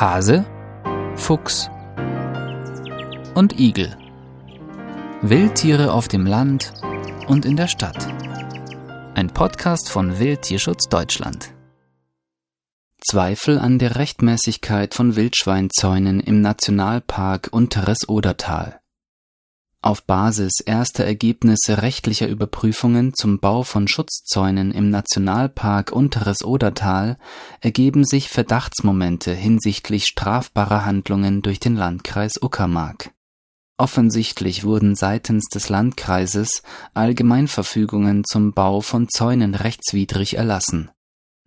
Hase, Fuchs und Igel. Wildtiere auf dem Land und in der Stadt. Ein Podcast von Wildtierschutz Deutschland. Zweifel an der Rechtmäßigkeit von Wildschweinzäunen im Nationalpark Unteres Odertal. Auf Basis erster Ergebnisse rechtlicher Überprüfungen zum Bau von Schutzzäunen im Nationalpark Unteres Odertal ergeben sich Verdachtsmomente hinsichtlich strafbarer Handlungen durch den Landkreis Uckermark. Offensichtlich wurden seitens des Landkreises Allgemeinverfügungen zum Bau von Zäunen rechtswidrig erlassen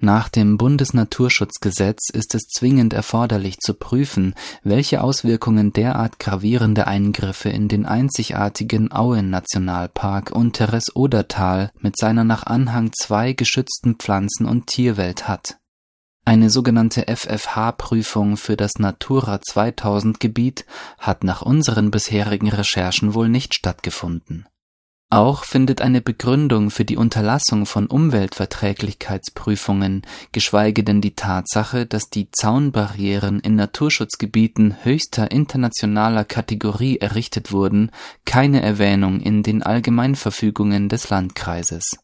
nach dem Bundesnaturschutzgesetz ist es zwingend erforderlich zu prüfen, welche Auswirkungen derart gravierende Eingriffe in den einzigartigen Auen-Nationalpark Unteres Odertal mit seiner nach Anhang II geschützten Pflanzen- und Tierwelt hat. Eine sogenannte FFH-Prüfung für das Natura 2000 Gebiet hat nach unseren bisherigen Recherchen wohl nicht stattgefunden auch findet eine Begründung für die Unterlassung von Umweltverträglichkeitsprüfungen, geschweige denn die Tatsache, dass die Zaunbarrieren in Naturschutzgebieten höchster internationaler Kategorie errichtet wurden, keine Erwähnung in den Allgemeinverfügungen des Landkreises.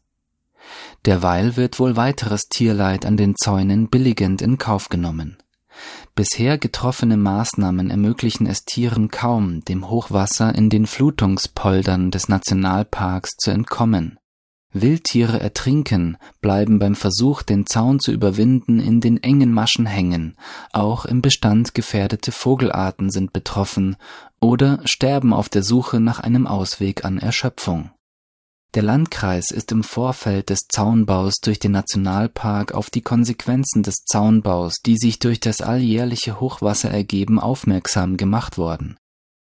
Derweil wird wohl weiteres Tierleid an den Zäunen billigend in Kauf genommen Bisher getroffene Maßnahmen ermöglichen es Tieren kaum, dem Hochwasser in den Flutungspoldern des Nationalparks zu entkommen. Wildtiere ertrinken, bleiben beim Versuch, den Zaun zu überwinden, in den engen Maschen hängen, auch im Bestand gefährdete Vogelarten sind betroffen oder sterben auf der Suche nach einem Ausweg an Erschöpfung der Landkreis ist im Vorfeld des Zaunbaus durch den Nationalpark auf die Konsequenzen des Zaunbaus, die sich durch das alljährliche Hochwasser ergeben, aufmerksam gemacht worden.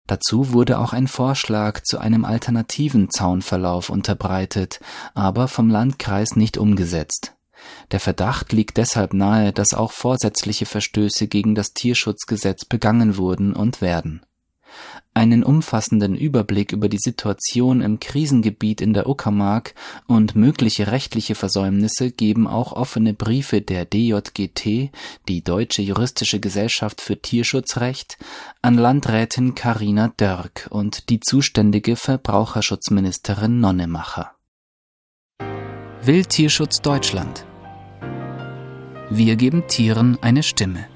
Dazu wurde auch ein Vorschlag zu einem alternativen Zaunverlauf unterbreitet, aber vom Landkreis nicht umgesetzt. Der Verdacht liegt deshalb nahe, dass auch vorsätzliche Verstöße gegen das Tierschutzgesetz begangen wurden und werden einen umfassenden Überblick über die Situation im Krisengebiet in der Uckermark und mögliche rechtliche Versäumnisse geben auch offene Briefe der DJGT, die Deutsche Juristische Gesellschaft für Tierschutzrecht, an Landrätin Carina Dörk und die zuständige Verbraucherschutzministerin Nonnemacher. Wildtierschutz Deutschland Wir geben Tieren eine Stimme.